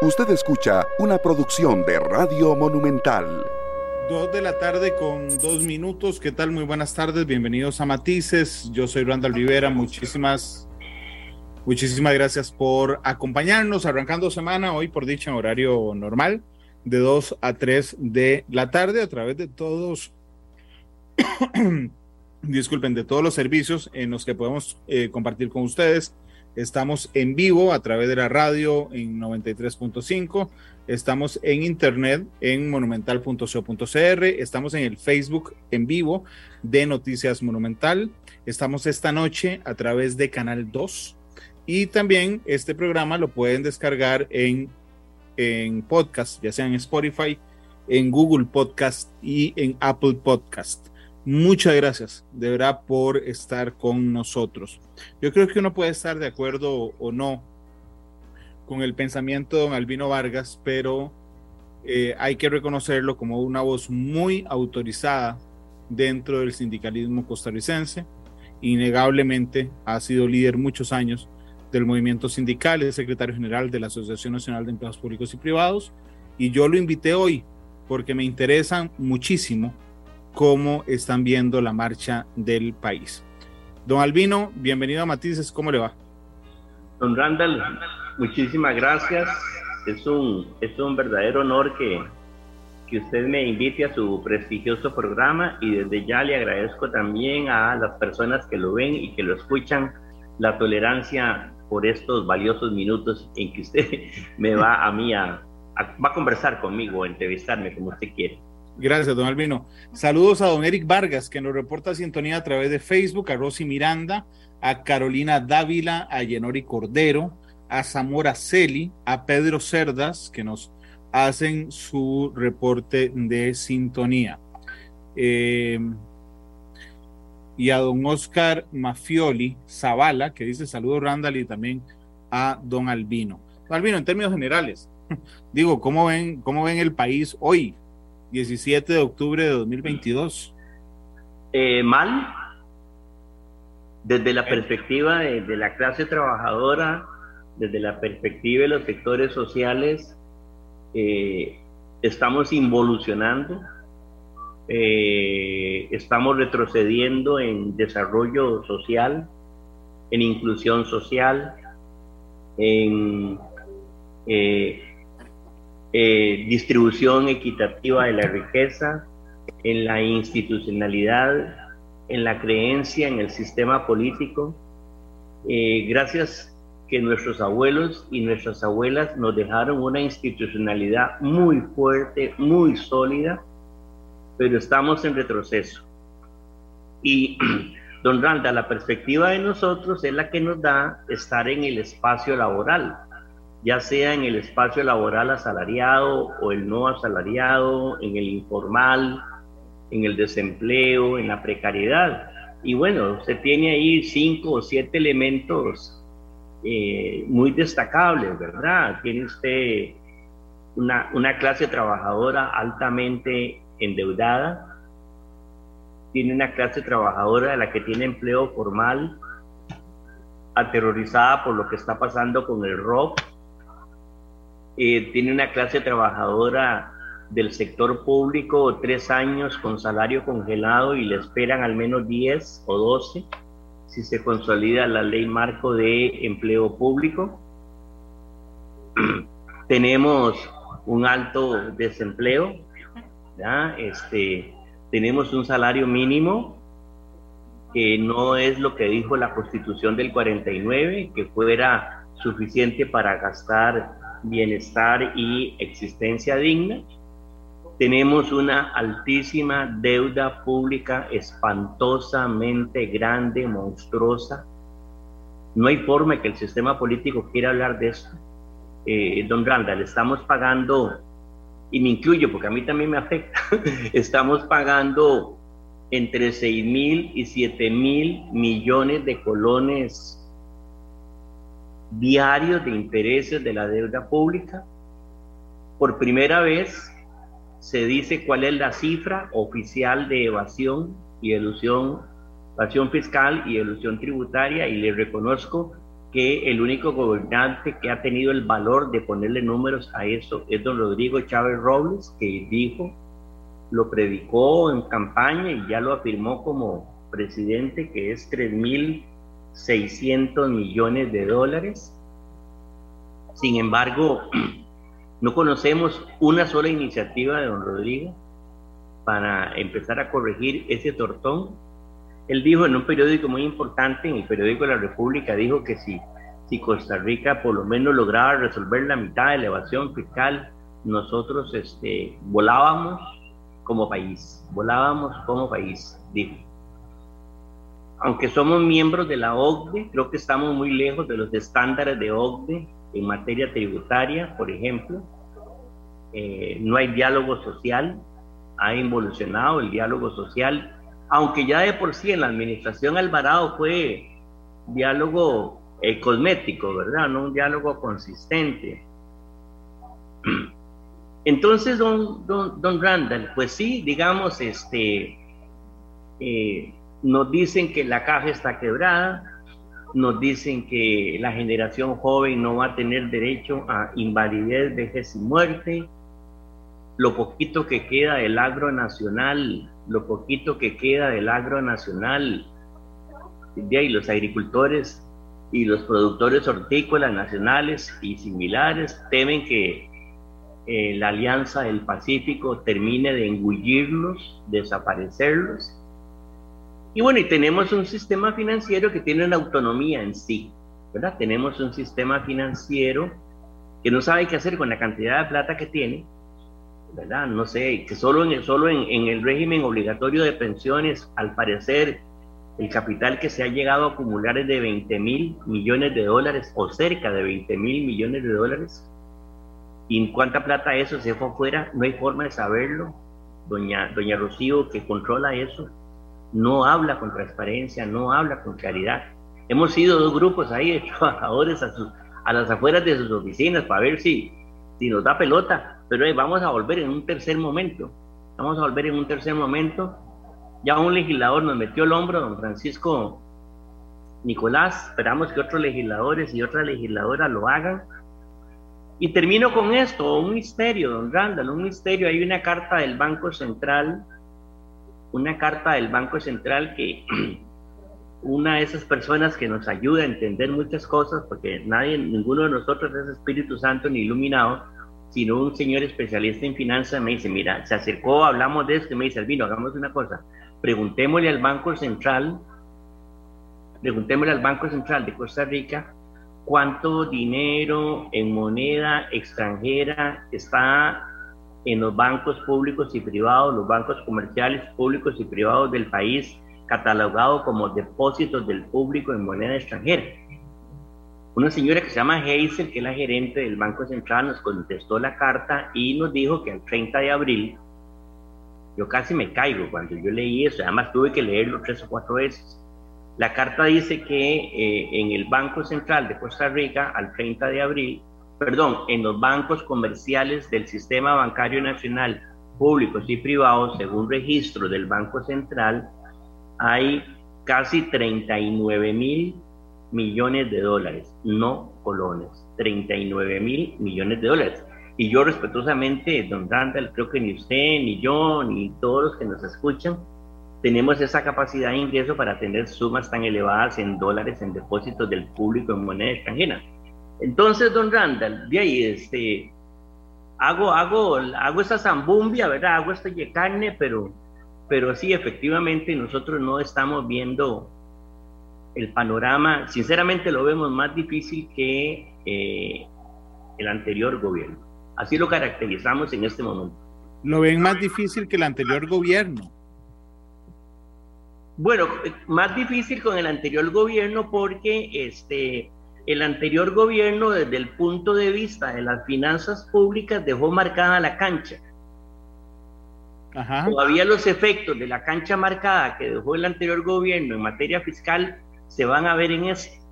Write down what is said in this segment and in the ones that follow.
Usted escucha una producción de Radio Monumental. Dos de la tarde con dos minutos. ¿Qué tal? Muy buenas tardes. Bienvenidos a Matices. Yo soy Randall Rivera. Muchísimas, muchísimas gracias por acompañarnos. Arrancando semana hoy por dicho horario normal de 2 a 3 de la tarde a través de todos, disculpen, de todos los servicios en los que podemos eh, compartir con ustedes. Estamos en vivo a través de la radio en 93.5. Estamos en internet en monumental.co.cr. Estamos en el Facebook en vivo de Noticias Monumental. Estamos esta noche a través de Canal 2. Y también este programa lo pueden descargar en en podcast, ya sea en Spotify, en Google Podcast y en Apple Podcast. Muchas gracias, de por estar con nosotros. Yo creo que uno puede estar de acuerdo o no con el pensamiento de don Albino Vargas, pero eh, hay que reconocerlo como una voz muy autorizada dentro del sindicalismo costarricense. Innegablemente ha sido líder muchos años del movimiento sindical, es secretario general de la Asociación Nacional de Empleados Públicos y Privados, y yo lo invité hoy porque me interesan muchísimo cómo están viendo la marcha del país. Don Albino, bienvenido a Matices, ¿cómo le va? Don Randall, muchísimas gracias. Es un, es un verdadero honor que, que usted me invite a su prestigioso programa y desde ya le agradezco también a las personas que lo ven y que lo escuchan la tolerancia por estos valiosos minutos en que usted me va a mí a, va a conversar conmigo, a entrevistarme como usted quiere. Gracias, don Albino. Saludos a don Eric Vargas, que nos reporta sintonía a través de Facebook, a Rosy Miranda, a Carolina Dávila, a Yenori Cordero, a Zamora Celi, a Pedro Cerdas, que nos hacen su reporte de sintonía. Eh, y a don Oscar Mafioli Zavala, que dice saludos Randall y también a don Albino. Albino, en términos generales, digo, ¿cómo ven, cómo ven el país hoy, 17 de octubre de 2022? Eh, mal, desde la perspectiva de, la clase trabajadora, desde la perspectiva de los sectores sociales, eh, estamos involucionando eh, estamos retrocediendo en desarrollo social, en inclusión social, en eh, eh, distribución equitativa de la riqueza, en la institucionalidad, en la creencia en el sistema político. gracias que nuestros abuelos y nuestras abuelas nos dejaron una institucionalidad muy fuerte, muy sólida, pero estamos en retroceso. Y, don Randa, la perspectiva de nosotros es la que nos da estar en el espacio laboral, ya sea en el espacio laboral asalariado o el no asalariado, en el informal, en el desempleo, en la precariedad. Y bueno, se tiene ahí cinco o siete elementos eh, muy destacables, ¿verdad? Tiene usted una, una clase trabajadora altamente endeudada, tiene una clase trabajadora de la que tiene empleo formal, aterrorizada por lo que está pasando con el rock, eh, tiene una clase trabajadora del sector público tres años con salario congelado y le esperan al menos 10 o 12 si se consolida la ley marco de empleo público. Tenemos un alto desempleo, este, tenemos un salario mínimo que no es lo que dijo la constitución del 49, que fuera suficiente para gastar bienestar y existencia digna. Tenemos una altísima deuda pública espantosamente grande, monstruosa. No hay forma que el sistema político quiera hablar de esto. Eh, don Randall, estamos pagando y me incluyo porque a mí también me afecta, estamos pagando entre 6 mil y 7 mil millones de colones diarios de intereses de la deuda pública. Por primera vez se dice cuál es la cifra oficial de evasión y elusión, evasión fiscal y elusión tributaria y le reconozco que el único gobernante que ha tenido el valor de ponerle números a eso es don Rodrigo Chávez Robles, que dijo, lo predicó en campaña y ya lo afirmó como presidente, que es 3.600 millones de dólares. Sin embargo, no conocemos una sola iniciativa de don Rodrigo para empezar a corregir ese tortón. Él dijo en un periódico muy importante, en el periódico la República, dijo que si, si Costa Rica por lo menos lograba resolver la mitad de la evasión fiscal, nosotros este, volábamos como país, volábamos como país, dijo. Aunque somos miembros de la OCDE, creo que estamos muy lejos de los estándares de OCDE en materia tributaria, por ejemplo. Eh, no hay diálogo social, ha involucionado el diálogo social, aunque ya de por sí en la administración Alvarado fue diálogo eh, cosmético, ¿verdad? No un diálogo consistente. Entonces, don, don, Randall, pues sí, digamos, este, eh, nos dicen que la caja está quebrada, nos dicen que la generación joven no va a tener derecho a invalidez, vejez y muerte, lo poquito que queda del agro nacional, lo poquito que queda del agro nacional, y los agricultores y los productores hortícolas nacionales y similares temen que eh, la Alianza del Pacífico termine de engullirlos, desaparecerlos. Y bueno, y tenemos un sistema financiero que tiene una autonomía en sí, ¿verdad? Tenemos un sistema financiero que no sabe qué hacer con la cantidad de plata que tiene ¿verdad? No sé, que solo en, solo en, el régimen obligatorio de pensiones, al parecer, el capital que se ha llegado a acumular es de 20 mil millones de dólares o cerca de 20 mil millones de dólares. ¿Y en cuánta plata eso se fue afuera? No hay forma de saberlo. Doña, doña Rocío, que controla eso, no habla con transparencia, no habla con claridad. Hemos sido dos grupos ahí de trabajadores a, a las afueras de sus oficinas para ver si, si nos da pelota pero vamos a volver en un tercer momento. Vamos a volver en un tercer momento. Ya un legislador nos metió el hombro, don Francisco Nicolás. Esperamos que otros legisladores y otras legisladoras lo hagan. Y termino con esto, un misterio, don Randall, un misterio. Hay una carta del Banco Central, una carta del Banco Central que una de esas personas que nos ayuda a entender muchas cosas, porque nadie, ninguno de nosotros es Espíritu Santo ni iluminado, sino un señor especialista en finanzas me dice, mira, se acercó, hablamos de esto y me dice, Albino, hagamos una cosa, preguntémosle al Banco Central, preguntémosle al Banco Central de Costa Rica cuánto dinero en moneda extranjera está en los bancos públicos y privados, los bancos comerciales públicos y privados del país, catalogado como depósitos del público en moneda extranjera. Una señora que se llama Hazel, que es la gerente del Banco Central, nos contestó la carta y nos dijo que el 30 de abril, yo casi me caigo cuando yo leí eso, además tuve que leerlo tres o cuatro veces. La carta dice que eh, en el Banco Central de Costa Rica, al 30 de abril, perdón, en los bancos comerciales del Sistema Bancario Nacional, públicos y privados, según registro del Banco Central, hay casi 39 mil millones de dólares, no colones, 39 mil millones de dólares. Y yo respetuosamente, don Randall, creo que ni usted, ni yo, ni todos los que nos escuchan, tenemos esa capacidad de ingreso para tener sumas tan elevadas en dólares en depósitos del público en moneda extranjera. Entonces, don Randall, de ahí, este, hago, hago, hago esa zambumbia, ¿verdad? Hago esta carne, pero, pero sí, efectivamente, nosotros no estamos viendo el panorama, sinceramente lo vemos más difícil que eh, el anterior gobierno. Así lo caracterizamos en este momento. ¿Lo ven más difícil que el anterior gobierno? Bueno, más difícil con el anterior gobierno porque este, el anterior gobierno desde el punto de vista de las finanzas públicas dejó marcada la cancha. Todavía los efectos de la cancha marcada que dejó el anterior gobierno en materia fiscal se van a ver en ese.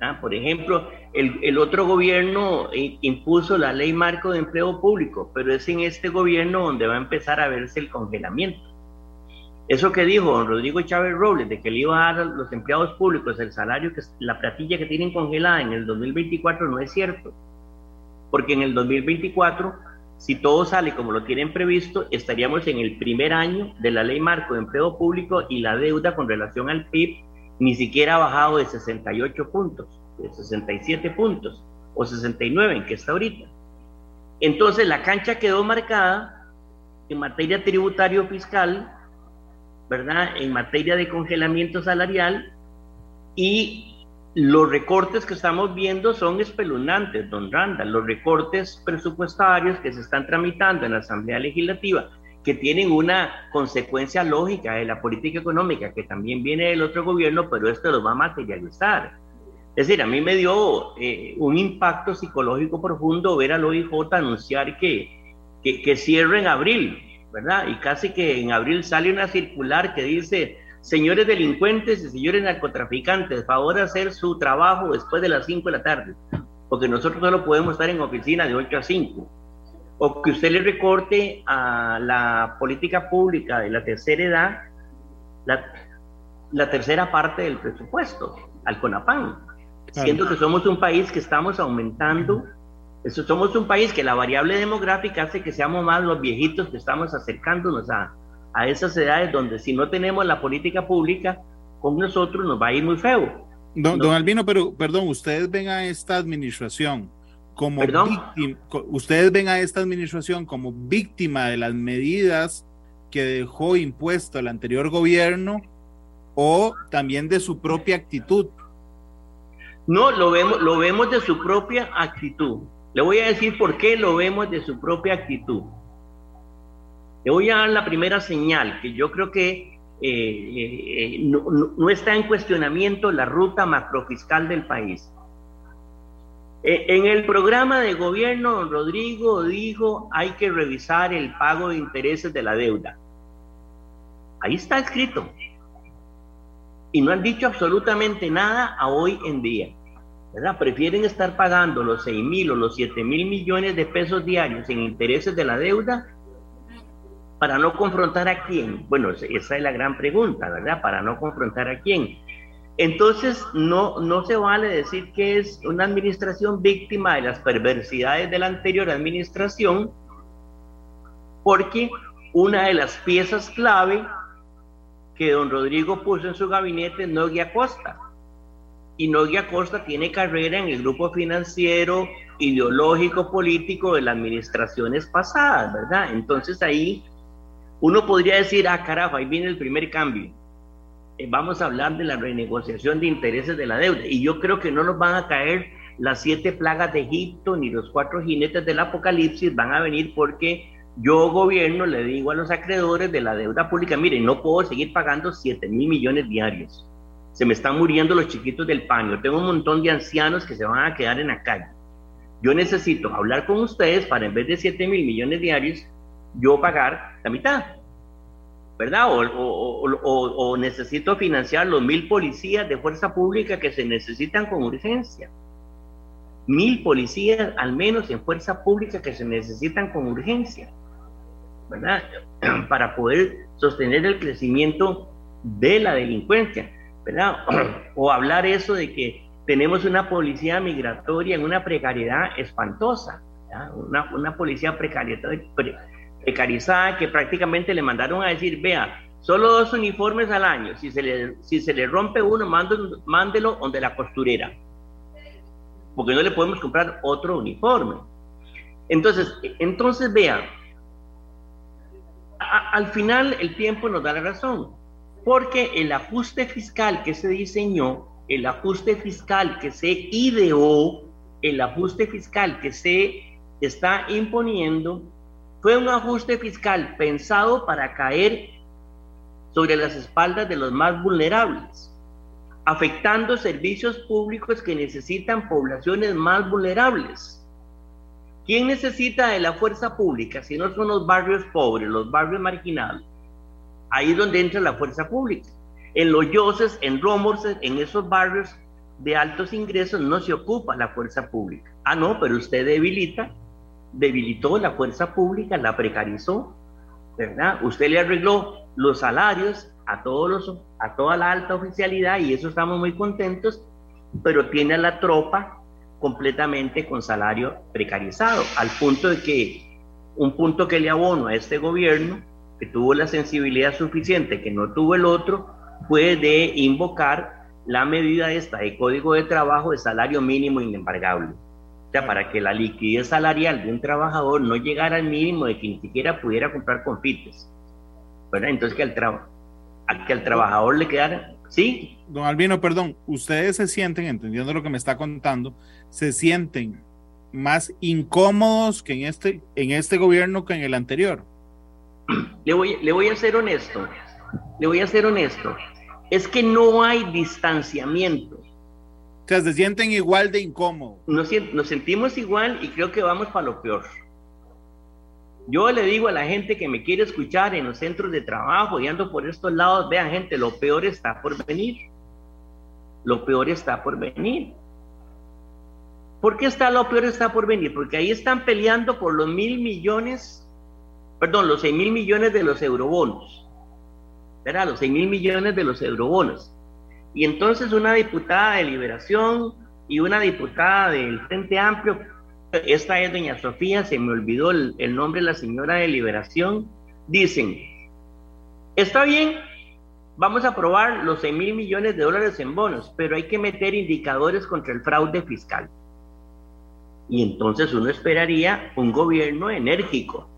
¿Ah? Por ejemplo, el, otro gobierno impuso la ley marco de empleo público, pero es en este gobierno donde va a empezar a verse el congelamiento. Eso que dijo don Rodrigo Chávez Robles, de que le iba a dar a los empleados públicos el salario, que la platilla que tienen congelada en el 2024, no es cierto. Porque en el 2024, si todo sale como lo tienen previsto, estaríamos en el primer año de la ley marco de empleo público y la deuda con relación al PIB ni siquiera ha bajado de 68 puntos, de 67 puntos o 69 en que está ahorita. Entonces la cancha quedó marcada en materia tributario fiscal ¿verdad? En materia de congelamiento salarial y los recortes que estamos viendo son espeluznantes, don Randa, los recortes presupuestarios que se están tramitando en la Asamblea Legislativa, que tienen una consecuencia lógica de la política económica que también viene del otro gobierno, pero esto lo va a materializar. Es decir, a mí me dio eh, un impacto psicológico profundo ver al OIJ anunciar que, que, que cierre en abril, ¿verdad? Y casi que en abril sale una circular que dice, señores delincuentes y señores narcotraficantes, favor hacer su trabajo después de las 5 de la tarde, porque nosotros solo podemos estar en oficina de 8 a 5. O que usted le recorte a la política pública de la tercera edad la, la tercera parte del presupuesto, al CONAPAN, siendo que somos un país que estamos aumentando eso, somos un país que la variable demográfica hace que seamos más los viejitos que estamos acercándonos a, a esas edades donde si no tenemos la política pública con nosotros nos va a ir muy feo. Don, don Albino, pero perdón, ustedes ven a esta administración como víctima, ustedes ven a esta administración como víctima de las medidas que dejó impuesto el anterior gobierno o también de su propia actitud. No, lo vemos, lo vemos de su propia actitud. Le voy a decir por qué lo vemos de su propia actitud. Le voy a dar la primera señal, que yo creo que eh, eh, no, está en cuestionamiento la ruta macrofiscal del país. Eh, en el programa de gobierno, Rodrigo dijo hay que revisar el pago de intereses de la deuda. Ahí está escrito. Y no han dicho absolutamente nada a hoy en día. Prefieren estar pagando los 6 mil o los 7 mil millones de pesos diarios en intereses de la deuda para no confrontar a quién. Bueno, esa es la gran pregunta, ¿verdad? Para no confrontar a quién. Entonces, no, no se vale decir que es una administración víctima de las perversidades de la anterior administración, porque una de las piezas clave que don Rodrigo puso en su gabinete no guía Costa y Noguia Costa tiene carrera en el grupo financiero, ideológico, político de las administraciones pasadas, ¿verdad? Entonces ahí uno podría decir, ah, carajo, ahí viene el primer cambio. Eh, vamos a hablar de la renegociación de intereses de la deuda. Y yo creo que no nos van a caer las siete plagas de Egipto ni los cuatro jinetes del apocalipsis, van a venir porque yo, gobierno, le digo a los acreedores de la deuda pública, miren, no puedo seguir pagando 7 mil millones diarios se me están muriendo los chiquitos del paño, tengo un montón de ancianos que se van a quedar en la calle. Yo necesito hablar con ustedes para en vez de 7 mil millones diarios, yo pagar la mitad, ¿verdad? O, necesito financiar los mil policías de fuerza pública que se necesitan con urgencia. Mil policías al menos en fuerza pública que se necesitan con urgencia, ¿verdad? Para poder sostener el crecimiento de la delincuencia. O hablar eso de que tenemos una policía migratoria en una precariedad espantosa, una, una, policía precarizada que prácticamente le mandaron a decir, vea, solo dos uniformes al año, si se le, si se le rompe uno, mándelo, mándelo donde la costurera, porque no le podemos comprar otro uniforme. Entonces, entonces vea, al final el tiempo nos da la razón porque el ajuste fiscal que se diseñó, el ajuste fiscal que se ideó, el ajuste fiscal que se está imponiendo, fue un ajuste fiscal pensado para caer sobre las espaldas de los más vulnerables, afectando servicios públicos que necesitan poblaciones más vulnerables. ¿Quién necesita de la fuerza pública si no son los barrios pobres, los barrios marginados? Ahí es donde entra la fuerza pública. En los Yoses, en Romorces, en esos barrios de altos ingresos no se ocupa la fuerza pública. Ah, no, pero usted debilita, debilitó la fuerza pública, la precarizó, ¿verdad? Usted le arregló los salarios a, todos los, a toda la alta oficialidad y eso estamos muy contentos, pero tiene a la tropa completamente con salario precarizado, al punto de que un punto que le abono a este gobierno, que tuvo la sensibilidad suficiente, que no tuvo el otro, fue de invocar la medida esta de código de trabajo de salario mínimo inembargable. O sea, para que la liquidez salarial de un trabajador no llegara al mínimo de que ni siquiera pudiera comprar confites. ¿Verdad? Entonces que al, que al trabajador le quedara... Sí. Don Albino, perdón, ustedes se sienten, entendiendo lo que me está contando, se sienten más incómodos que en este, en este gobierno que en el anterior. Le voy, le voy a ser honesto, le voy a ser honesto es que no hay distanciamiento. O sea, se sienten igual de incómodos. Nos, nos sentimos igual y creo que vamos para lo peor. Yo le digo a la gente que me quiere escuchar en los centros de trabajo y ando por estos lados, vean gente, lo peor está por venir. Lo peor está por venir. ¿Por qué está lo peor está por venir? Porque ahí están peleando por los mil millones, perdón, los seis mil millones de los eurobonos. ¿verdad? Los 6 mil millones de los eurobonos. Y entonces una diputada de Liberación y una diputada del Frente Amplio, esta es doña Sofía, se me olvidó el, el nombre de la señora de Liberación, dicen, está bien, vamos a aprobar los 6 mil millones de dólares en bonos, pero hay que meter indicadores contra el fraude fiscal. Y entonces uno esperaría un gobierno enérgico.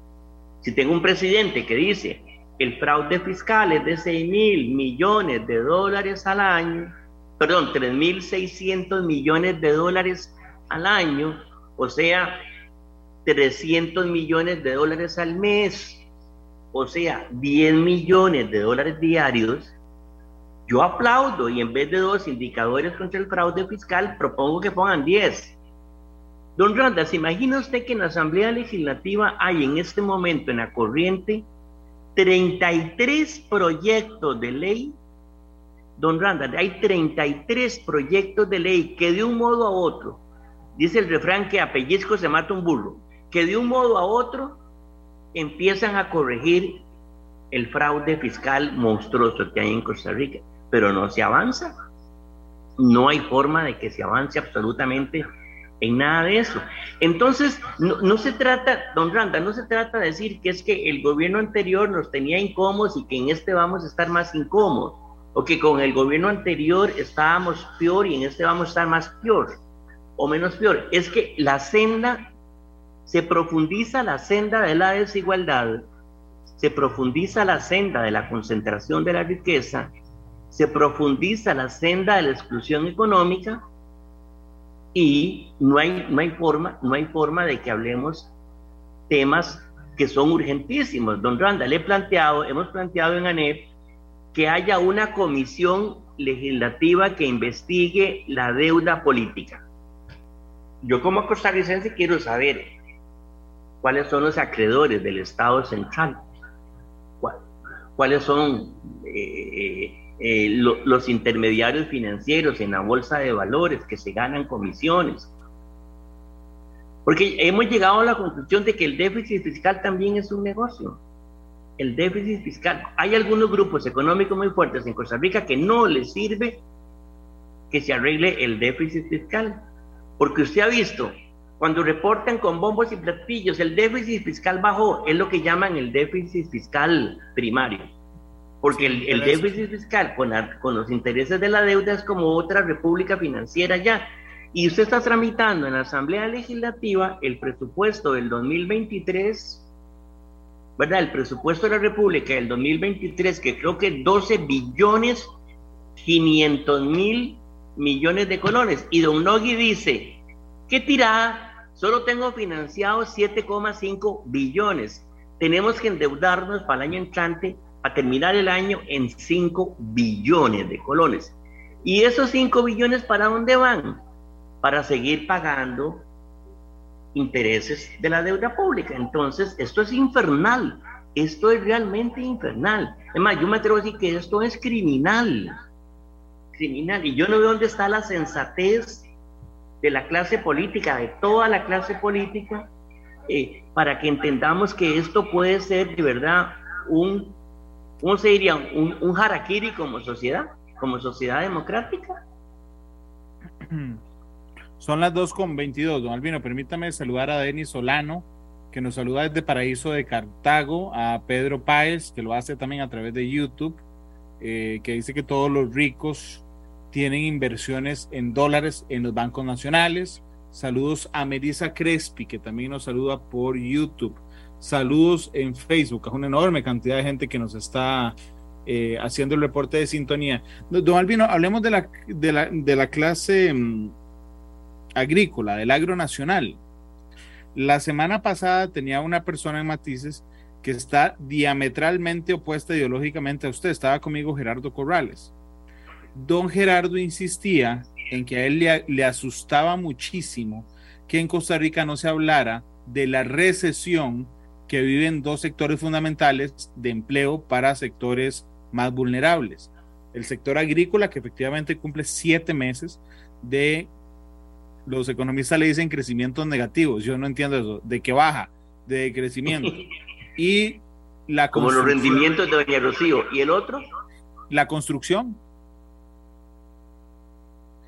Si tengo un presidente que dice, el fraude fiscal es de 6 mil millones de dólares al año, perdón, 3.600 millones de dólares al año, o sea, 300 millones de dólares al mes, o sea, 10 millones de dólares diarios, yo aplaudo y en vez de dos indicadores contra el fraude fiscal, propongo que pongan 10. Don Ronda, ¿se imagina usted que en la Asamblea Legislativa hay en este momento en la corriente 33 proyectos de ley, don Randall, hay 33 proyectos de ley que de un modo a otro, dice el refrán que a pellizco se mata un burro, que de un modo a otro empiezan a corregir el fraude fiscal monstruoso que hay en Costa Rica, pero no se avanza. No hay forma de que se avance absolutamente en nada de eso. Entonces, no, se trata, don Randa, no se trata de decir que es que el gobierno anterior nos tenía incómodos y que en este vamos a estar más incómodos, o que con el gobierno anterior estábamos peor y en este vamos a estar más peor o menos peor. Es que la senda, se profundiza la senda de la desigualdad, se profundiza la senda de la concentración de la riqueza, se profundiza la senda de la exclusión económica, y no hay, no hay, forma, no hay forma de que hablemos temas que son urgentísimos. Don Randa, le he planteado, hemos planteado en ANEP que haya una comisión legislativa que investigue la deuda política. Yo como costarricense quiero saber cuáles son los acreedores del Estado central, cuáles son eh, eh, los intermediarios financieros en la bolsa de valores que se ganan comisiones. Porque hemos llegado a la conclusión de que el déficit fiscal también es un negocio. El déficit fiscal. Hay algunos grupos económicos muy fuertes en Costa Rica que no les sirve que se arregle el déficit fiscal. Porque usted ha visto, cuando reportan con bombos y platillos, el déficit fiscal bajó, es lo que llaman el déficit fiscal primario porque el, déficit fiscal con, con los intereses de la deuda es como otra república financiera ya. Y usted está tramitando en la Asamblea Legislativa el presupuesto del 2023, ¿verdad? El presupuesto de la República del 2023, que creo que 12 billones 500 mil millones de colones. Y Don Nogui dice, ¿qué tirada? Solo tengo financiados 7,5 billones. Tenemos que endeudarnos para el año entrante a terminar el año en 5 billones de colones. ¿Y esos 5 billones para dónde van? Para seguir pagando intereses de la deuda pública. Entonces, esto es infernal. Esto es realmente infernal. Es más, yo me atrevo a decir que esto es criminal. Criminal. Y yo no veo dónde está la sensatez de la clase política, de toda la clase política, eh, para que entendamos que esto puede ser de verdad un ¿cómo se diría? Un, un harakiri como sociedad, como sociedad democrática. Son las 2.22, don Albino. Permítame saludar a Denis Solano, que nos saluda desde Paraíso de Cartago, a Pedro Páez, que lo hace también a través de YouTube, eh, que dice que todos los ricos tienen inversiones en dólares en los bancos nacionales. Saludos a Melissa Crespi, que también nos saluda por YouTube. Saludos en Facebook, a una enorme cantidad de gente que nos está eh, haciendo el reporte de sintonía. Don Albino, hablemos de la, de la, de la clase mm, agrícola, del agro nacional. La semana pasada tenía una persona en Matices que está diametralmente opuesta ideológicamente a usted. Estaba conmigo Gerardo Corrales. Don Gerardo insistía en que a él le, le asustaba muchísimo que en Costa Rica no se hablara de la recesión que viven dos sectores fundamentales de empleo para sectores más vulnerables. El sector agrícola, que efectivamente cumple siete meses de los economistas le dicen crecimientos negativos. Yo no entiendo eso. ¿De qué baja? De crecimiento. Y la Como los rendimientos de Doña Rocío. ¿Y el otro? La construcción.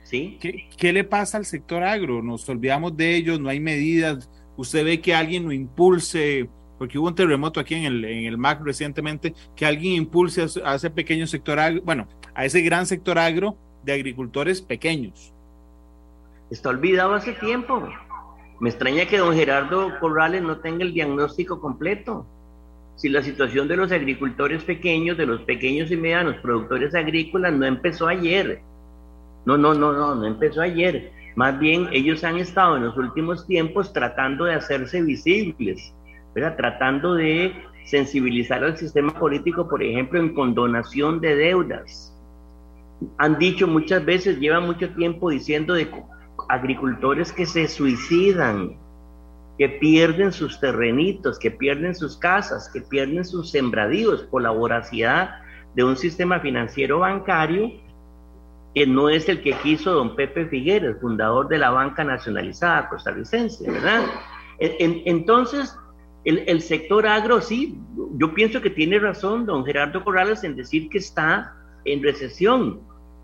¿Sí? ¿Qué, ¿Qué, le pasa al sector agro? Nos olvidamos de ellos, no hay medidas. Usted ve que alguien lo impulse, porque hubo un terremoto aquí en el, en el MAC recientemente, que alguien impulse a, ese pequeño sector agro, bueno, a ese gran sector agro de agricultores pequeños Está olvidado hace tiempo. Me extraña que don Gerardo Corrales no tenga el diagnóstico completo. Si la situación de los agricultores pequeños, de los pequeños y medianos productores agrícolas no empezó ayer. No, no, no, no, no empezó ayer. Más bien ellos han estado en los últimos tiempos tratando de hacerse visibles, ¿verdad? tratando de sensibilizar al sistema político, por ejemplo, en condonación de deudas. Han dicho muchas veces, llevan mucho tiempo diciendo de agricultores que se suicidan, que pierden sus terrenitos, que pierden sus casas, que pierden sus sembradíos por la voracidad de un sistema financiero bancario que no es el que quiso don Pepe Figueres, fundador de la banca nacionalizada costarricense, ¿verdad? Entonces, el, sector agro, sí, yo pienso que tiene razón don Gerardo Corrales en decir que está en recesión,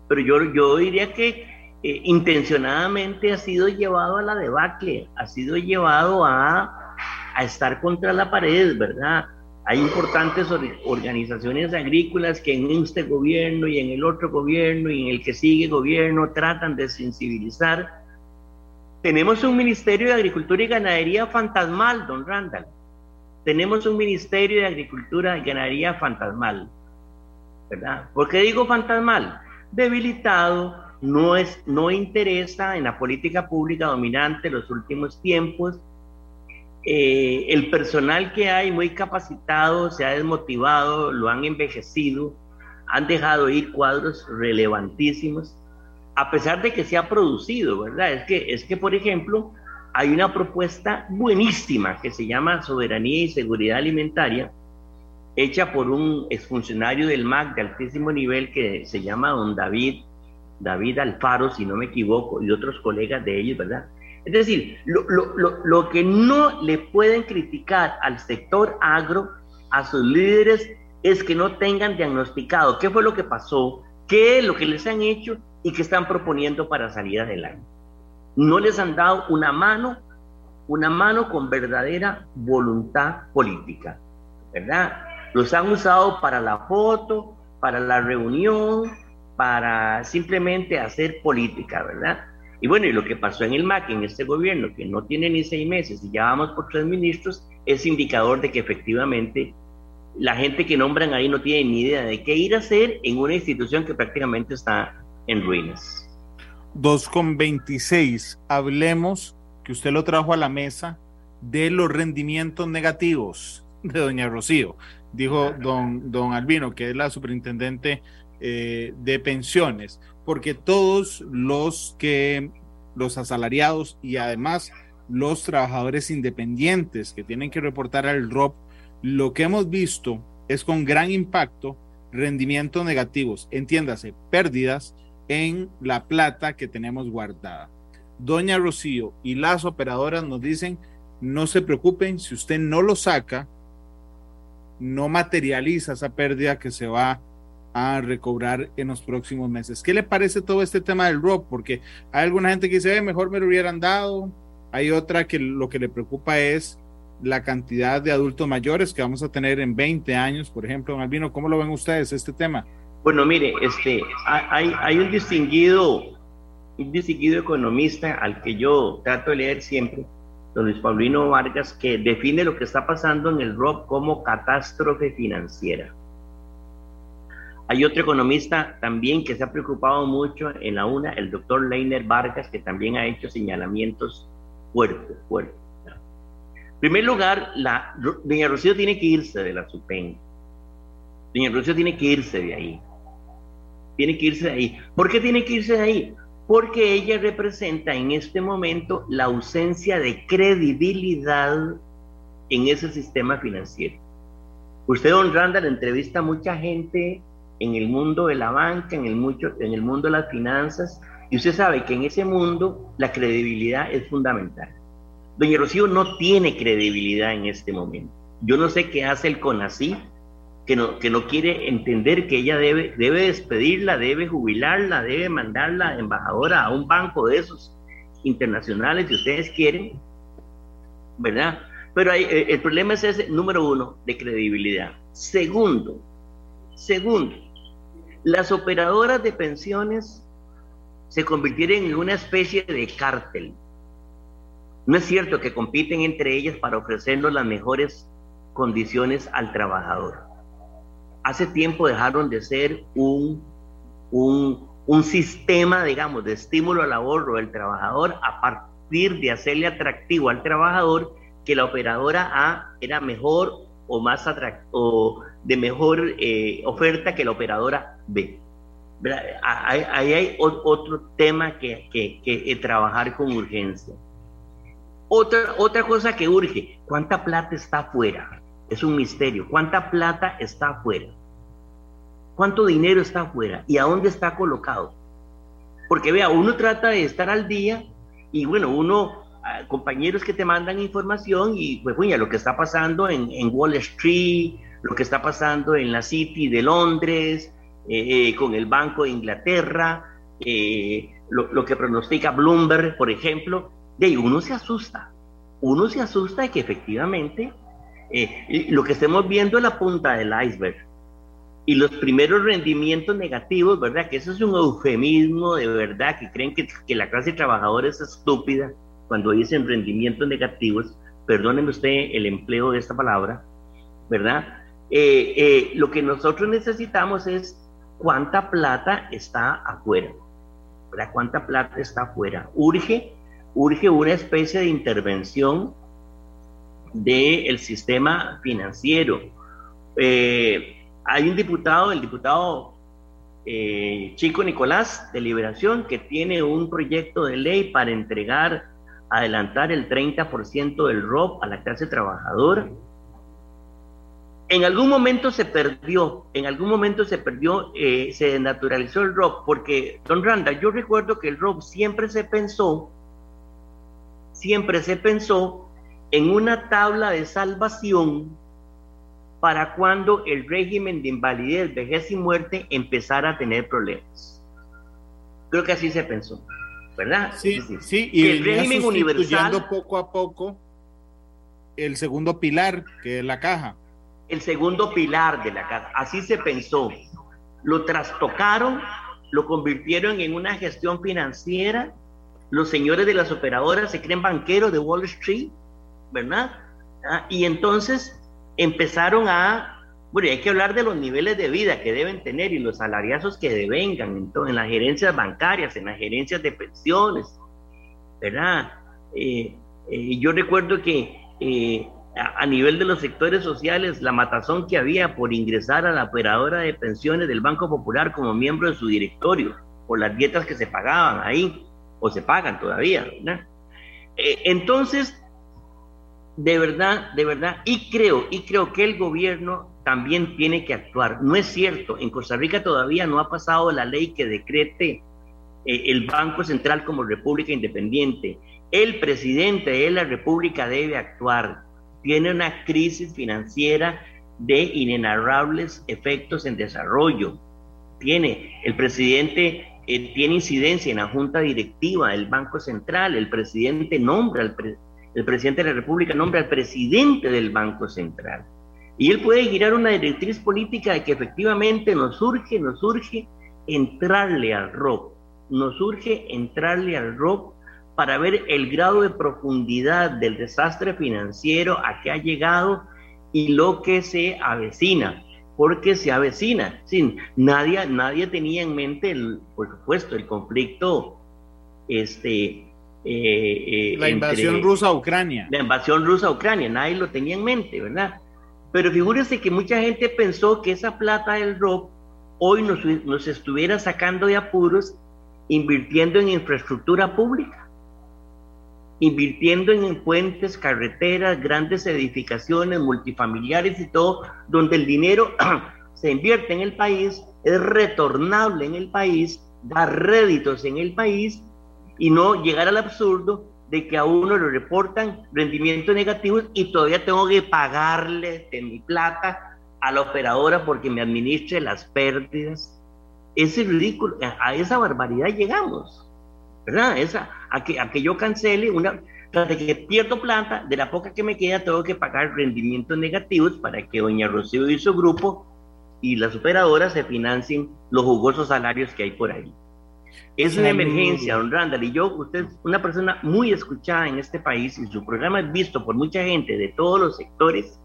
pero yo, yo diría que eh, intencionadamente ha sido llevado a la debacle, ha sido llevado a, a estar contra la pared, ¿verdad? Hay importantes organizaciones agrícolas que en este gobierno y en el otro gobierno y en el que sigue gobierno tratan de sensibilizar. Tenemos un Ministerio de Agricultura y Ganadería fantasmal, don Randall. Tenemos un Ministerio de Agricultura y Ganadería fantasmal. ¿Verdad? ¿Por qué digo fantasmal? Debilitado, no, es, no interesa en la política pública dominante los últimos tiempos. Eh, el personal que hay muy capacitado se ha desmotivado, lo han envejecido, han dejado ir cuadros relevantísimos, a pesar de que se ha producido, ¿verdad? Es que, es que por ejemplo, hay una propuesta buenísima que se llama Soberanía y Seguridad Alimentaria, hecha por un exfuncionario del MAC de altísimo nivel que se llama don David David Alfaro, si no me equivoco, y otros colegas de ellos, ¿verdad? Es decir, lo, lo, lo, lo, que no le pueden criticar al sector agro, a sus líderes, es que no tengan diagnosticado qué fue lo que pasó, qué es lo que les han hecho y qué están proponiendo para salir adelante. No les han dado una mano, una mano con verdadera voluntad política, ¿verdad? Los han usado para la foto, para la reunión, para simplemente hacer política, ¿verdad? Y bueno, y lo que pasó en el MAC, en este gobierno, que no tiene ni seis meses y ya vamos por tres ministros, es indicador de que efectivamente la gente que nombran ahí no tiene ni idea de qué ir a hacer en una institución que prácticamente está en ruinas. 2.26, hablemos, que usted lo trajo a la mesa, de los rendimientos negativos de doña Rocío. Dijo don, don Albino, que es la superintendente eh, de pensiones, porque todos los que, los asalariados y además los trabajadores independientes que tienen que reportar al ROP, lo que hemos visto es con gran impacto rendimientos negativos, entiéndase, pérdidas en la plata que tenemos guardada. Doña Rocío y las operadoras nos dicen, no se preocupen, si usted no lo saca, no materializa esa pérdida que se va a recobrar en los próximos meses. ¿Qué le parece todo este tema del ROP? Porque hay alguna gente que dice, mejor me lo hubieran dado, hay otra que lo que le preocupa es la cantidad de adultos mayores que vamos a tener en 20 años, por ejemplo, don Albino, ¿cómo lo ven ustedes este tema? Bueno, mire, este, hay, un distinguido, un distinguido economista al que yo trato de leer siempre, don Luis Paulino Vargas, que define lo que está pasando en el ROP como catástrofe financiera. Hay otro economista también que se ha preocupado mucho en la UNA, el doctor Leiner Vargas, que también ha hecho señalamientos fuertes, fuertes. En primer lugar, la, doña Rocío tiene que irse de la SUPEN. Doña Rocío tiene que irse de ahí. Tiene que irse de ahí. ¿Por qué tiene que irse de ahí? Porque ella representa en este momento la ausencia de credibilidad en ese sistema financiero. Usted, don Randall, entrevista a mucha gente en el mundo de la banca, en el, mucho, en el mundo de las finanzas, y usted sabe que en ese mundo la credibilidad es fundamental. Doña Rocío no tiene credibilidad en este momento. Yo no sé qué hace el CONACI, que no, que no quiere entender que ella debe, debe despedirla, debe jubilarla, debe mandarla embajadora a un banco de esos internacionales, si ustedes quieren, ¿verdad? Pero eh, el problema es ese, número uno, de credibilidad. Segundo, segundo, las operadoras de pensiones se convirtieron en una especie de cártel. No es cierto que compiten entre ellas para ofrecernos las mejores condiciones al trabajador. Hace tiempo dejaron de ser un, un, sistema, digamos, de estímulo al ahorro del trabajador a partir de hacerle atractivo al trabajador que la operadora A era mejor o más o de mejor eh, oferta que la operadora B. Ahí hay otro tema que, que, que, eh, trabajar con urgencia. Otra, otra cosa que urge, ¿cuánta plata está afuera? Es un misterio. ¿Cuánta plata está afuera? ¿Cuánto dinero está afuera? ¿Y a dónde está colocado? Porque vea, uno trata de estar al día y bueno, uno compañeros que te mandan información y pues bueno, lo que está pasando en, Wall Street, lo que está pasando en la City de Londres, eh, eh, con el Banco de Inglaterra, eh, lo, que pronostica Bloomberg, por ejemplo, de uno se asusta, uno se asusta de que efectivamente lo que estemos viendo es la punta del iceberg. Y los primeros rendimientos negativos, ¿verdad? Que eso es un eufemismo de verdad, que creen que, que la clase trabajadora es estúpida cuando dicen rendimientos negativos, perdónenme usted el empleo de esta palabra, ¿verdad? Eh, eh, lo que nosotros necesitamos es cuánta plata está afuera, ¿verdad? ¿Cuánta plata está afuera? Urge, urge una especie de intervención del sistema financiero. Eh, hay un diputado, el diputado Chico Nicolás de Liberación, que tiene un proyecto de ley para entregar adelantar el 30% del ROP a la clase trabajadora. En algún momento se perdió, en algún momento se perdió, eh, se desnaturalizó el ROP, porque, don Randa, yo recuerdo que el ROP siempre se pensó, siempre se pensó en una tabla de salvación para cuando el régimen de invalidez, vejez y muerte empezara a tener problemas. Creo que así se pensó. ¿verdad? Sí, sí, y el régimen universal poco a poco el segundo pilar, que es la caja. El segundo pilar de la caja, así se pensó. Lo trastocaron, lo convirtieron en una gestión financiera. Los señores de las operadoras se creen banqueros de Wall Street, ¿verdad? Ah, y entonces empezaron a bueno, hay que hablar de los niveles de vida que deben tener y los salariazos que devengan en, en las gerencias bancarias, en las gerencias de pensiones, ¿verdad? Eh, eh, yo recuerdo que eh, a, nivel de los sectores sociales, la matazón que había por ingresar a la operadora de pensiones del Banco Popular como miembro de su directorio, por las dietas que se pagaban ahí, o se pagan todavía, ¿verdad? entonces, de verdad, de verdad, y creo, y creo que el gobierno también tiene que actuar. No es cierto, en Costa Rica todavía no ha pasado la ley que decrete eh, el Banco Central como república independiente. El presidente de la república debe actuar. Tiene una crisis financiera de inenarrables efectos en desarrollo. Tiene el presidente eh, tiene incidencia en la junta directiva del Banco Central, el presidente nombra al el presidente de la República nombra al presidente del Banco Central. Y él puede girar una directriz política de que efectivamente nos surge, nos surge entrarle al ROP, nos surge entrarle al ROP para ver el grado de profundidad del desastre financiero a que ha llegado y lo que se avecina, porque se avecina. Sin, nadie, nadie tenía en mente, el, por supuesto, el conflicto este, eh, eh, la invasión rusa a Ucrania. La invasión rusa a Ucrania, nadie lo tenía en mente, ¿verdad? Pero figúrese que mucha gente pensó que esa plata del ROP hoy nos, nos estuviera sacando de apuros invirtiendo en infraestructura pública, invirtiendo en puentes, carreteras, grandes edificaciones, multifamiliares y todo, donde el dinero se invierte en el país, es retornable en el país, da réditos en el país y no llegar al absurdo de que a uno le reportan rendimientos negativos y todavía tengo que pagarle de mi plata a la operadora porque me administre las pérdidas. Ese ridículo, a esa barbaridad llegamos, ¿verdad? Esa, a, que, a que yo cancele una, de que pierdo plata, de la poca que me queda tengo que pagar rendimientos negativos para que doña Rocío y su grupo y las operadoras se financien los jugosos salarios que hay por ahí. Es una emergencia, don Randall, y yo, usted es una persona muy escuchada en este país y su programa es visto por mucha gente de todos los sectores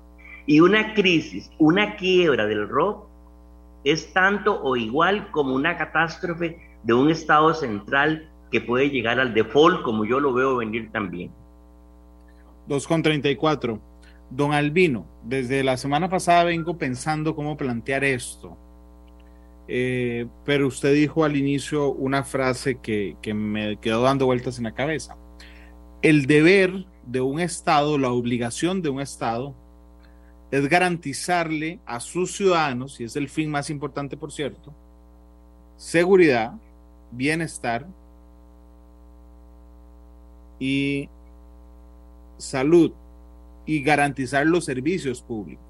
y una crisis, una quiebra del rock es tanto o igual como una catástrofe de un Estado central que puede llegar al default, como yo lo veo venir también. 2.34. Don Albino, desde la semana pasada vengo pensando cómo plantear esto eh, pero usted dijo al inicio una frase que, que me quedó dando vueltas en la cabeza. El deber de un Estado, la obligación de un Estado, es garantizarle a sus ciudadanos, y es el fin más importante, por cierto, seguridad, bienestar y salud y garantizar los servicios públicos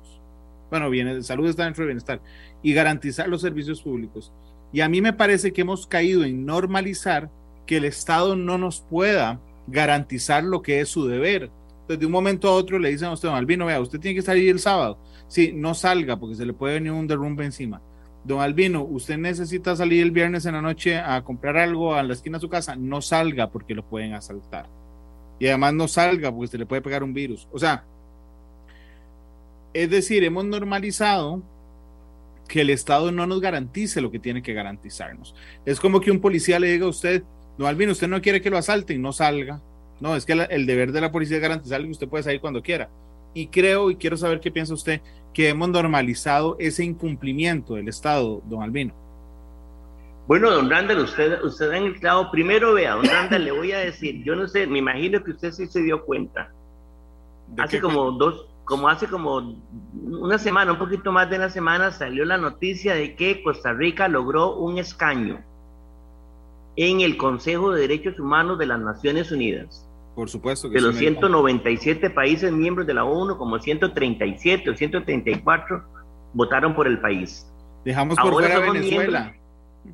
bueno, bien, salud está dentro de bienestar, y garantizar los servicios públicos. Y a mí me parece que hemos caído en normalizar que el Estado no nos pueda garantizar lo que es su deber. Entonces, de un momento a otro le dicen a usted, don Albino, vea, usted tiene que salir el sábado. Sí, no salga porque se le puede venir un derrumbe encima. Don Albino, usted necesita salir el viernes en la noche a comprar algo a la esquina de su casa. No salga porque lo pueden asaltar. Y además no salga porque se le puede pegar un virus. O sea, es decir, hemos normalizado que el Estado no nos garantice lo que tiene que garantizarnos. Es como que un policía le diga a usted, no, Albino, usted no quiere que lo asalten, no salga. No, es que el deber de la policía es garantizarle que usted puede salir cuando quiera. Y creo, y quiero saber qué piensa usted, que hemos normalizado ese incumplimiento del Estado, don Albino. Bueno, don Randall, usted, usted en el clavo. Primero, vea, don Randall, le voy a decir, yo no sé, me imagino que usted sí se dio cuenta. Hace como dos, como hace como una semana, un poquito más de una semana, salió la noticia de que Costa Rica logró un escaño en el Consejo de Derechos Humanos de las Naciones Unidas. Por supuesto que De los 197 países miembros de la ONU, como 137 o 134 votaron por el país. Dejamos por fuera Venezuela.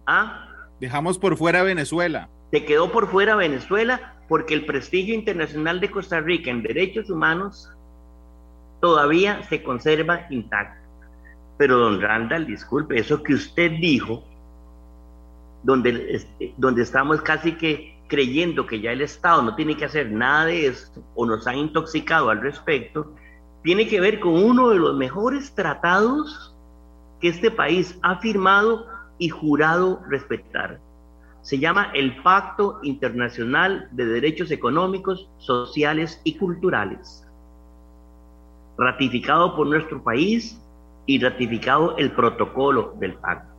¿Ah? Dejamos por fuera Venezuela. Se quedó por fuera Venezuela porque el prestigio internacional de Costa Rica en derechos humanos todavía se conserva intacto. Pero don Randall, disculpe, eso que usted dijo, donde, este, donde estamos casi que creyendo que ya el Estado no tiene que hacer nada de esto o nos han intoxicado al respecto, tiene que ver con uno de los mejores tratados que este país ha firmado y jurado respetar. Se llama el Pacto Internacional de Derechos Económicos, Sociales y Culturales ratificado por nuestro país y ratificado el protocolo del pacto.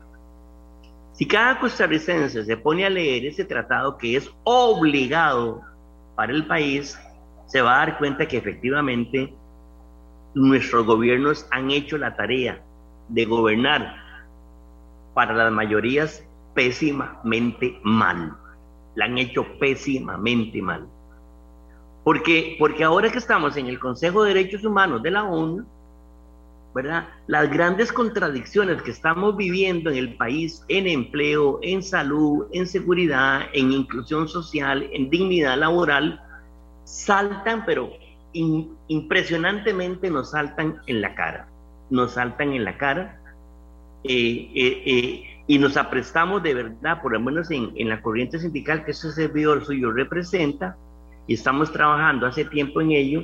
Si cada costarricense se pone a leer ese tratado que es obligado para el país, se va a dar cuenta que efectivamente nuestros gobiernos han hecho la tarea de gobernar para las mayorías pésimamente mal. La han hecho pésimamente mal. Porque, porque ahora que estamos en el Consejo de Derechos Humanos de la ONU, ¿verdad? Las grandes contradicciones que estamos viviendo en el país en empleo, en salud, en seguridad, en inclusión social, en dignidad laboral, saltan, pero impresionantemente nos saltan en la cara. Nos saltan en la cara eh, eh, eh, y nos aprestamos de verdad, por lo menos en, en la corriente sindical que ese servidor suyo representa, y estamos trabajando hace tiempo en ello,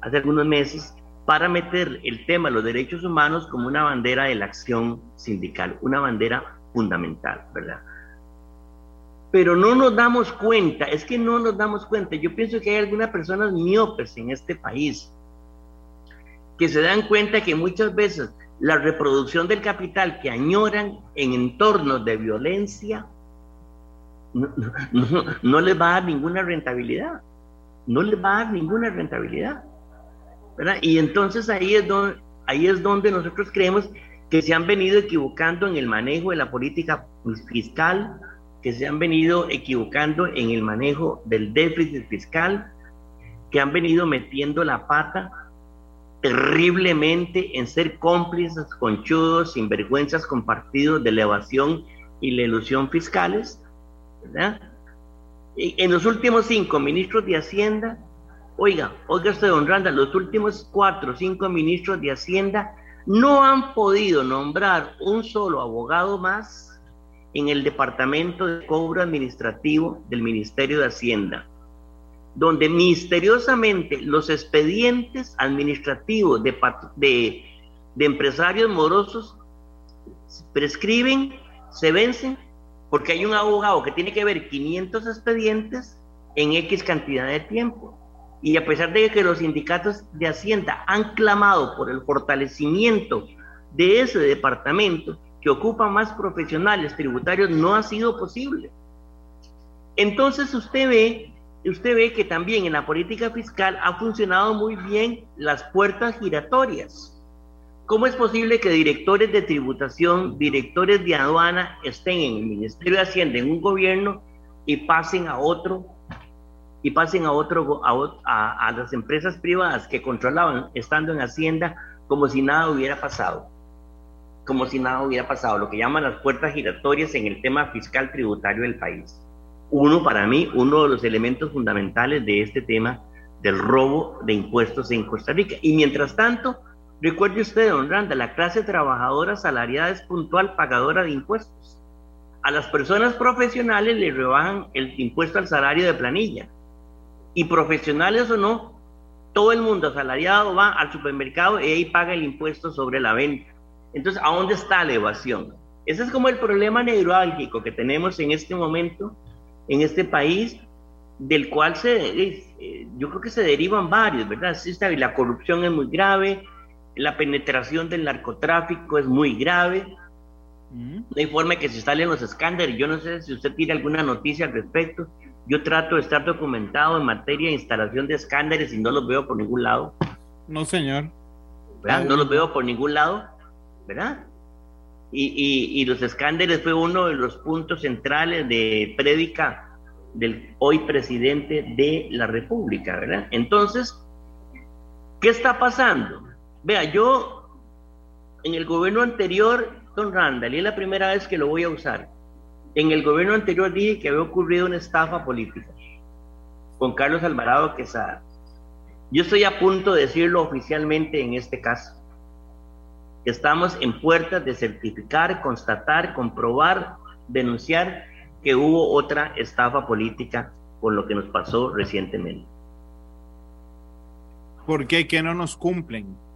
hace algunos meses, para meter el tema de los derechos humanos como una bandera de la acción sindical, una bandera fundamental, ¿verdad? Pero no nos damos cuenta, es que no nos damos cuenta. Yo pienso que hay algunas personas miopes en este país que se dan cuenta que muchas veces la reproducción del capital que añoran en entornos de violencia no, no les va a dar ninguna rentabilidad. No les va a dar ninguna rentabilidad. Y entonces ahí es, donde, ahí es donde nosotros creemos que se han venido equivocando en el manejo de la política fiscal, que se han venido equivocando en el manejo del déficit fiscal, que han venido metiendo la pata terriblemente en ser cómplices, conchudos, sinvergüenzas compartidos de la evasión y la ilusión fiscales. ¿verdad? En los últimos cinco ministros de Hacienda Oiga, oiga usted, don Randa, los últimos cuatro o cinco ministros de Hacienda no han podido nombrar un solo abogado más en el Departamento de Cobro Administrativo del Ministerio de Hacienda, donde misteriosamente los expedientes administrativos de, de, empresarios morosos prescriben, se vencen, porque hay un abogado que tiene que ver 500 expedientes en X cantidad de tiempo. Y a pesar de que los sindicatos de Hacienda han clamado por el fortalecimiento de ese departamento que ocupa más profesionales tributarios, no ha sido posible. Entonces usted ve, usted ve que también en la política fiscal ha funcionado muy bien las puertas giratorias. ¿Cómo es posible que directores de tributación, directores de aduana estén en el Ministerio de Hacienda en un gobierno y pasen a otro y pasen a, otro, las empresas privadas que controlaban estando en Hacienda como si nada hubiera pasado. Como si nada hubiera pasado, lo que llaman las puertas giratorias en el tema fiscal tributario del país. Uno, para mí, uno de los elementos fundamentales de este tema del robo de impuestos en Costa Rica. Y mientras tanto, recuerde usted, don Randa, la clase trabajadora salariada es puntual pagadora de impuestos. A las personas profesionales le rebajan el impuesto al salario de planilla y profesionales o no, todo el mundo asalariado va al supermercado y ahí paga el impuesto sobre la venta. Entonces, ¿a dónde está la evasión? Ese es como el problema neurálgico que tenemos en este momento en este país, del cual se, eh, yo creo que se derivan varios, ¿verdad? Sí, la corrupción es muy grave, la penetración del narcotráfico es muy grave, mm. no hay forma que se salen los escándalos. Yo no sé si usted tiene alguna noticia al respecto. Yo trato de estar documentado en materia de instalación de escáneres y no los veo por ningún lado. No, señor. ¿Verdad? No los veo por ningún lado, ¿verdad? Y, y, los escáneres fue uno de los puntos centrales de prédica del hoy presidente de la República, ¿verdad? Entonces, ¿qué está pasando? Vea, yo en el gobierno anterior, don Randall, y es la primera vez que lo voy a usar, en el gobierno anterior dije que había ocurrido una estafa política con Carlos Alvarado Quesada. Yo estoy a punto de decirlo oficialmente en este caso. Estamos en puertas de certificar, constatar, comprobar, denunciar que hubo otra estafa política con lo que nos pasó recientemente. ¿Por qué? Que no nos cumplen.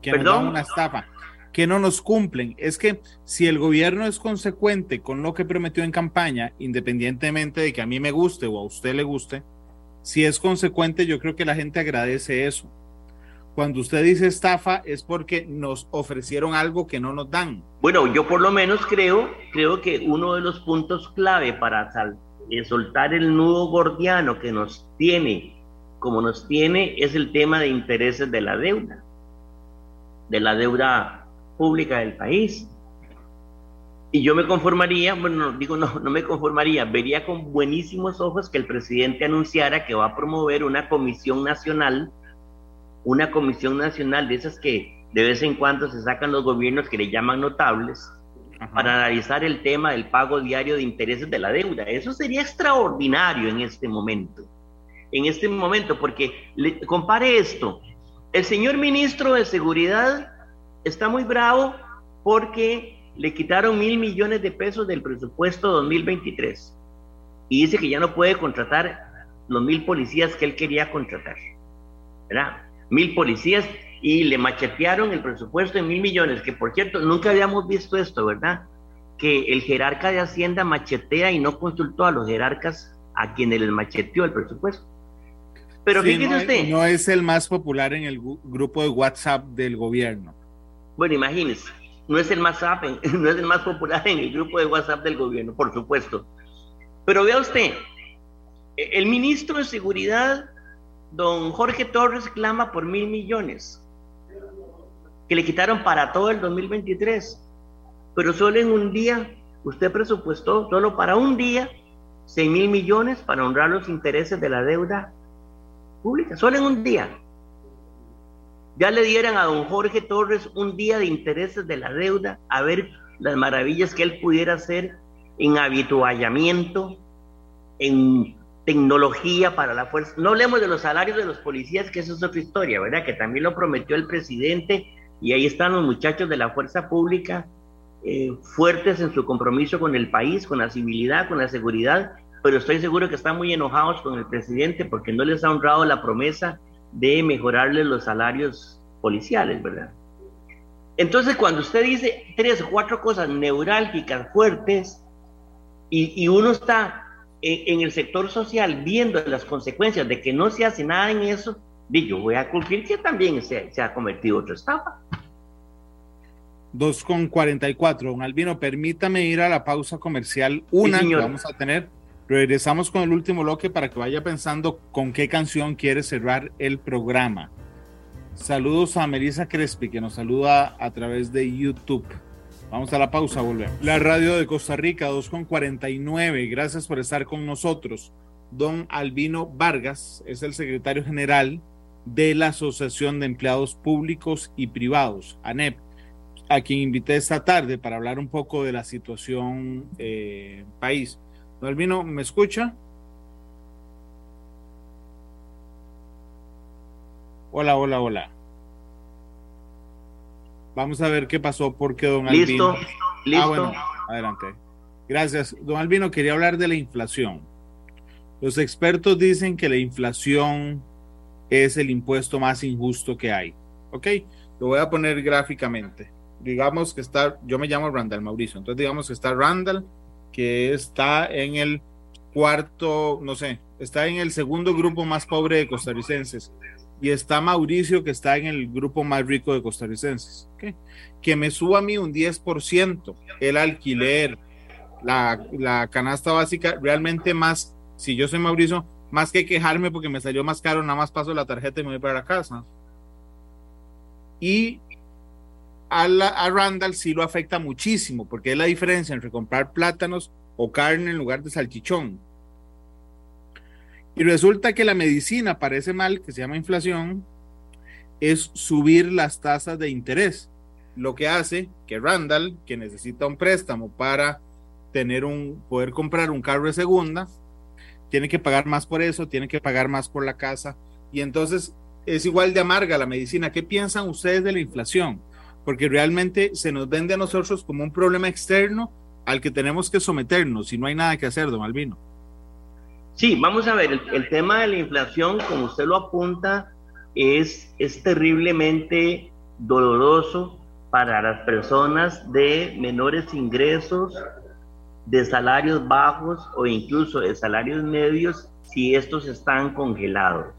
Que ¿Perdón? una estafa que no nos cumplen. Es que si el gobierno es consecuente con lo que prometió en campaña, independientemente de que a mí me guste o a usted le guste, si es consecuente, yo creo que la gente agradece eso. Cuando usted dice estafa es porque nos ofrecieron algo que no nos dan. Bueno, yo por lo menos creo, creo que uno de los puntos clave para eh, soltar el nudo gordiano que nos tiene, como nos tiene, es el tema de intereses de la deuda, de la deuda pública del país. Y yo me conformaría, bueno, digo, no, no me conformaría, vería con buenísimos ojos que el presidente anunciara que va a promover una comisión nacional, una comisión nacional de esas que de vez en cuando se sacan los gobiernos que le llaman notables para analizar el tema del pago diario de intereses de la deuda. Eso sería extraordinario en este momento. En este momento, porque compare esto. El señor ministro de Seguridad está muy bravo porque le quitaron mil millones de pesos del presupuesto 2023 y dice que ya no puede contratar los mil policías que él quería contratar. ¿Verdad? Mil policías y le machetearon el presupuesto en mil millones, que por cierto, nunca habíamos visto esto, ¿verdad? Que el jerarca de Hacienda machetea y no consultó a los jerarcas a quienes les macheteó el presupuesto. Pero fíjese no usted. no es el más popular en el grupo de WhatsApp del gobierno. Bueno, imagínese, no es el más no es el más popular en el grupo de WhatsApp del gobierno, por supuesto. Pero vea usted, el ministro de Seguridad, don Jorge Torres, clama por mil millones que le quitaron para todo el 2023. Pero solo en un día, usted presupuestó solo para un día 6 mil millones para honrar los intereses de la deuda pública, solo en un día. Ya le dieran a don Jorge Torres un día de intereses de la deuda, a ver las maravillas que él pudiera hacer en habituallamiento, en tecnología para la fuerza. No hablemos de los salarios de los policías, que eso es otra historia, ¿verdad? Que también lo prometió el presidente y ahí están los muchachos de la fuerza pública eh, fuertes en su compromiso con el país, con la civilidad, con la seguridad, pero estoy seguro que están muy enojados con el presidente porque no les ha honrado la promesa de mejorarles los salarios policiales, ¿verdad? Entonces, cuando usted dice tres o cuatro cosas neurálgicas fuertes y, y uno está en, el sector social viendo las consecuencias de que no se hace nada en eso, yo voy a cumplir que también se, se ha cometido otra estafa. 2.44, don Albino, permítame ir a la pausa comercial, una que vamos a tener. Regresamos con el último bloque para que vaya pensando con qué canción quiere cerrar el programa. Saludos a Melissa Crespi, que nos saluda a través de YouTube. Vamos a la pausa, volvemos. La radio de Costa Rica, 2.49. Gracias por estar con nosotros. Don Albino Vargas es el secretario general de la Asociación de Empleados Públicos y Privados, ANEP, a quien invité esta tarde para hablar un poco de la situación eh, país. Don Albino, ¿me escucha? Hola, hola, hola. Vamos a ver qué pasó porque don Albino. Listo, listo. Ah, bueno, adelante. Gracias. Don Albino, quería hablar de la inflación. Los expertos dicen que la inflación es el impuesto más injusto que hay. ¿Ok? Lo voy a poner gráficamente. Digamos que está, yo me llamo Randall Mauricio, entonces digamos que está Randall, que está en el cuarto, no sé, está en el segundo grupo más pobre de costarricenses y está Mauricio, que está en el grupo más rico de costarricenses. Que me suba a mí un 10%, el alquiler, la, la, canasta básica, realmente más, si yo soy Mauricio, más que quejarme porque me salió más caro, nada más paso la tarjeta y me voy para la casa. Y a, Randall sí lo afecta muchísimo, porque es la diferencia entre comprar plátanos o carne en lugar de salchichón. Y resulta que la medicina parece mal, que se llama inflación, es subir las tasas de interés, lo que hace que Randall, que necesita un préstamo para tener un, poder comprar un carro de segunda, tiene que pagar más por eso, tiene que pagar más por la casa, y entonces es igual de amarga la medicina. ¿Qué piensan ustedes de la inflación? Porque realmente se nos vende a nosotros como un problema externo al que tenemos que someternos y no hay nada que hacer, don Albino. Sí, vamos a ver, el, tema de la inflación, como usted lo apunta, es, es terriblemente doloroso para las personas de menores ingresos, de salarios bajos o incluso de salarios medios si estos están congelados,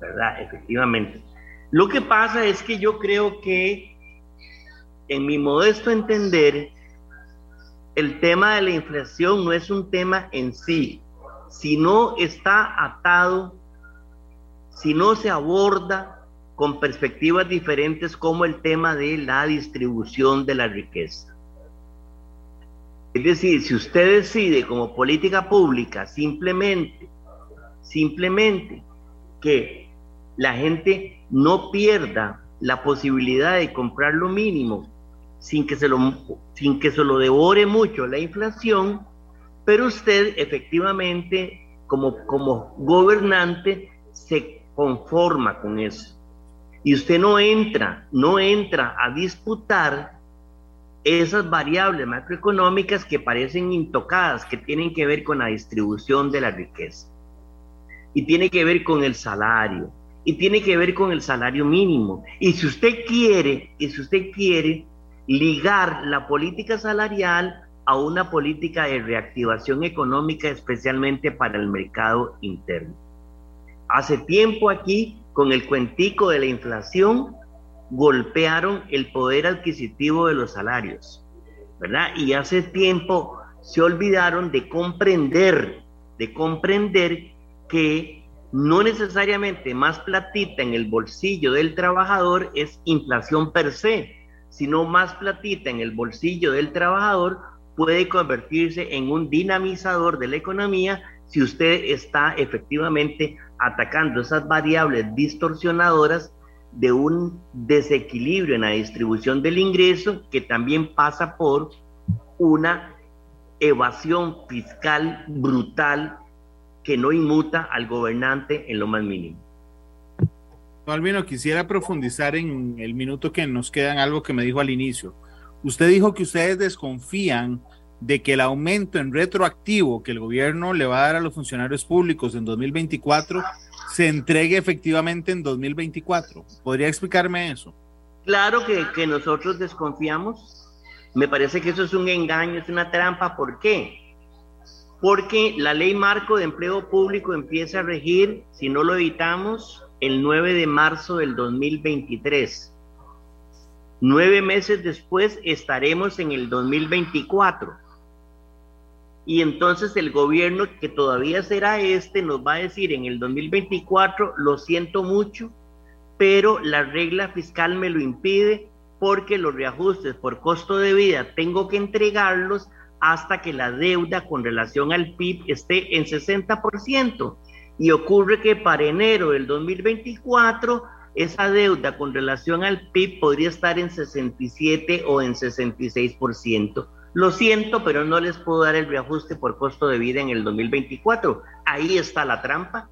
¿verdad? Efectivamente. Lo que pasa es que yo creo que, en mi modesto entender, el tema de la inflación no es un tema en sí, si no está atado, si no se aborda con perspectivas diferentes como el tema de la distribución de la riqueza. Es decir, si usted decide como política pública simplemente, simplemente que la gente no pierda la posibilidad de comprar lo mínimo sin que se lo, sin que se lo devore mucho la inflación, pero usted efectivamente como, como gobernante se conforma con eso. Y usted no entra, no entra a disputar esas variables macroeconómicas que parecen intocadas, que tienen que ver con la distribución de la riqueza. Y tiene que ver con el salario. Y tiene que ver con el salario mínimo. Y si usted quiere, y si usted quiere ligar la política salarial a una política de reactivación económica, especialmente para el mercado interno. Hace tiempo aquí, con el cuentico de la inflación, golpearon el poder adquisitivo de los salarios, ¿verdad? Y hace tiempo se olvidaron de comprender, de comprender que no necesariamente más platita en el bolsillo del trabajador es inflación per se, sino más platita en el bolsillo del trabajador puede convertirse en un dinamizador de la economía si usted está efectivamente atacando esas variables distorsionadoras de un desequilibrio en la distribución del ingreso que también pasa por una evasión fiscal brutal que no inmuta al gobernante en lo más mínimo. Albino, quisiera profundizar en el minuto que nos queda en algo que me dijo al inicio. Usted dijo que ustedes desconfían de que el aumento en retroactivo que el gobierno le va a dar a los funcionarios públicos en 2024 se entregue efectivamente en 2024. ¿Podría explicarme eso? Claro que, que nosotros desconfiamos. Me parece que eso es un engaño, es una trampa. ¿Por qué? Porque la ley marco de empleo público empieza a regir, si no lo evitamos, el 9 de marzo del 2023. Nueve meses después estaremos en el 2024. Y entonces el gobierno, que todavía será este, nos va a decir en el 2024, lo siento mucho, pero la regla fiscal me lo impide porque los reajustes por costo de vida tengo que entregarlos hasta que la deuda con relación al PIB esté en 60%. Y ocurre que para enero del 2024 esa deuda con relación al PIB podría estar en 67 o en 66%. Lo siento, pero no les puedo dar el reajuste por costo de vida en el 2024. Ahí está la trampa.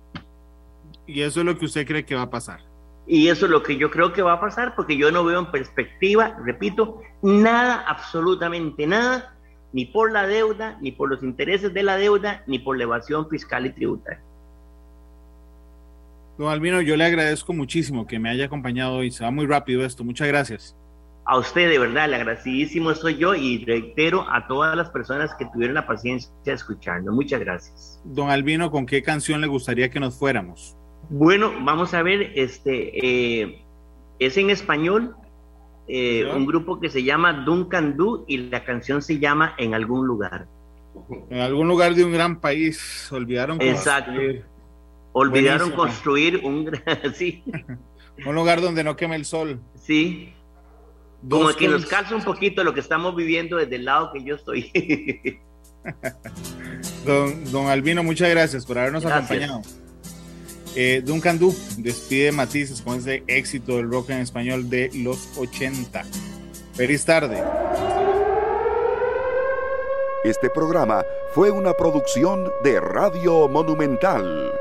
Y eso es lo que usted cree que va a pasar. Y eso es lo que yo creo que va a pasar, porque yo no veo en perspectiva, repito, nada, absolutamente nada, ni por la deuda, ni por los intereses de la deuda, ni por la evasión fiscal y tributaria. Don Albino, yo le agradezco muchísimo que me haya acompañado hoy. Se va muy rápido esto. Muchas gracias a usted de verdad, el agradecidísimo soy yo y reitero a todas las personas que tuvieron la paciencia de escucharnos. Muchas gracias. Don Albino, ¿con qué canción le gustaría que nos fuéramos? Bueno, vamos a ver, este eh, es en español, eh, un grupo que se llama Duncan Du y la canción se llama En algún lugar. En algún lugar de un gran país, olvidaron Exacto. Olvidaron construir un sí. un lugar donde no queme el sol. Sí, como que nos calza un poquito lo que estamos viviendo desde el lado que yo estoy. don, don Albino, muchas gracias por habernos acompañado. Eh, Duncan Du despide matices con ese éxito del rock en español de los 80. Feliz tarde. Este programa fue una producción de Radio Monumental.